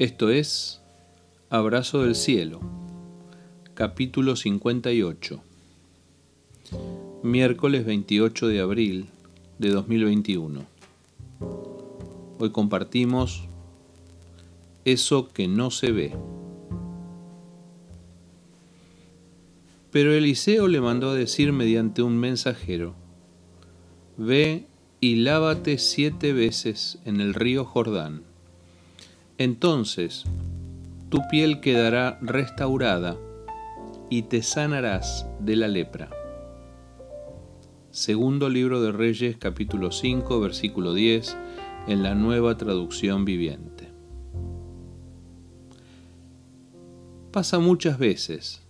Esto es Abrazo del Cielo, capítulo 58, miércoles 28 de abril de 2021. Hoy compartimos eso que no se ve. Pero Eliseo le mandó a decir mediante un mensajero, Ve y lávate siete veces en el río Jordán. Entonces tu piel quedará restaurada y te sanarás de la lepra. Segundo libro de Reyes capítulo 5 versículo 10 en la nueva traducción viviente. Pasa muchas veces.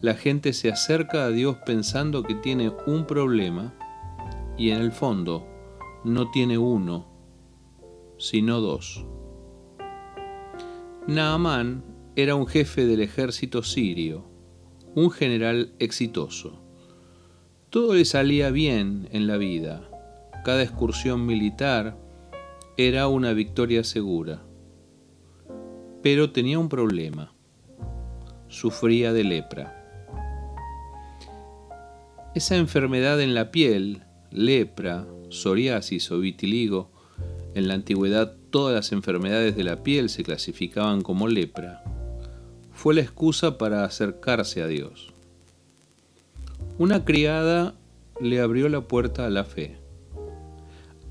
La gente se acerca a Dios pensando que tiene un problema y en el fondo no tiene uno, sino dos. Naamán era un jefe del ejército sirio, un general exitoso. Todo le salía bien en la vida. Cada excursión militar era una victoria segura. Pero tenía un problema. Sufría de lepra. Esa enfermedad en la piel lepra, psoriasis o vitiligo, en la antigüedad todas las enfermedades de la piel se clasificaban como lepra, fue la excusa para acercarse a Dios. Una criada le abrió la puerta a la fe.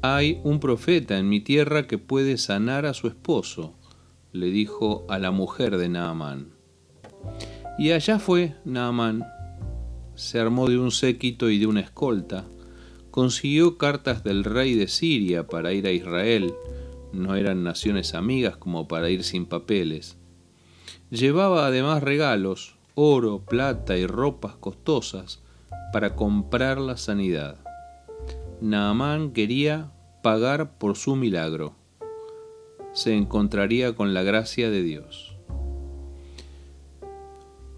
Hay un profeta en mi tierra que puede sanar a su esposo, le dijo a la mujer de Naamán. Y allá fue Naamán. Se armó de un séquito y de una escolta, consiguió cartas del rey de Siria para ir a Israel, no eran naciones amigas como para ir sin papeles. Llevaba además regalos, oro, plata y ropas costosas para comprar la sanidad. Naamán quería pagar por su milagro. Se encontraría con la gracia de Dios.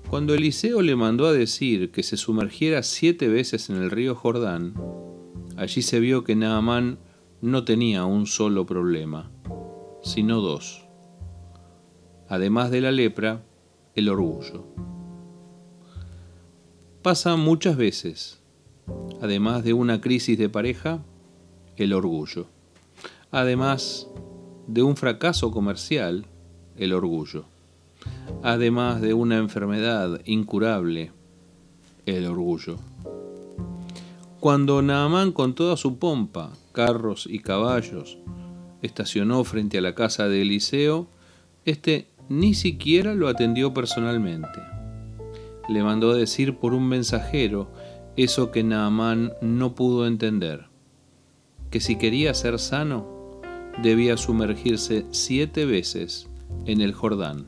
Cuando Eliseo le mandó a decir que se sumergiera siete veces en el río Jordán, Allí se vio que Naamán no tenía un solo problema, sino dos. Además de la lepra, el orgullo. Pasa muchas veces, además de una crisis de pareja, el orgullo. Además de un fracaso comercial, el orgullo. Además de una enfermedad incurable, el orgullo. Cuando Naamán con toda su pompa, carros y caballos, estacionó frente a la casa de Eliseo, éste ni siquiera lo atendió personalmente. Le mandó decir por un mensajero eso que Naamán no pudo entender, que si quería ser sano, debía sumergirse siete veces en el Jordán.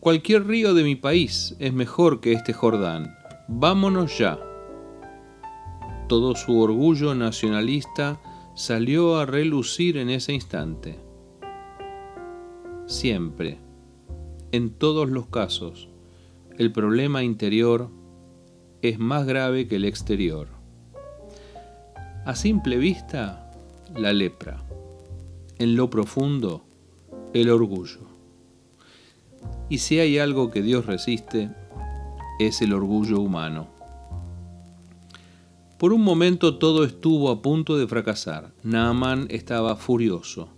Cualquier río de mi país es mejor que este Jordán, Vámonos ya. Todo su orgullo nacionalista salió a relucir en ese instante. Siempre, en todos los casos, el problema interior es más grave que el exterior. A simple vista, la lepra. En lo profundo, el orgullo. Y si hay algo que Dios resiste, es el orgullo humano. Por un momento todo estuvo a punto de fracasar. Naaman estaba furioso,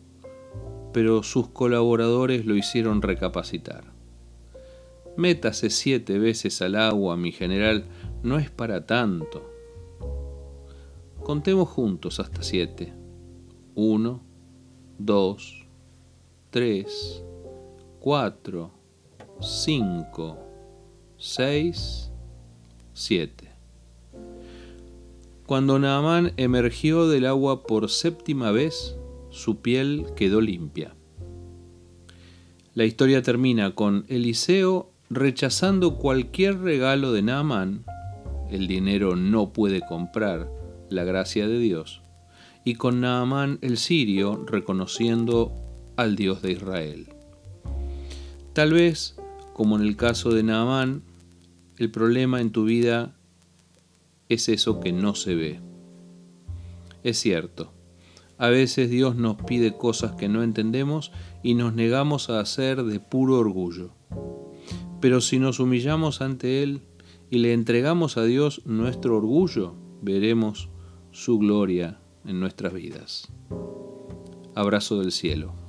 pero sus colaboradores lo hicieron recapacitar. Métase siete veces al agua, mi general, no es para tanto. Contemos juntos hasta siete. Uno, dos, tres, cuatro, cinco, 6, 7. Cuando Naamán emergió del agua por séptima vez, su piel quedó limpia. La historia termina con Eliseo rechazando cualquier regalo de Naamán, el dinero no puede comprar la gracia de Dios, y con Naamán el sirio reconociendo al Dios de Israel. Tal vez, como en el caso de Naamán, el problema en tu vida es eso que no se ve. Es cierto, A veces Dios nos pide cosas que no entendemos y nos negamos a hacer de puro orgullo. Pero si nos humillamos ante Él y le entregamos a Dios nuestro orgullo, veremos su gloria en nuestras vidas. Abrazo del cielo.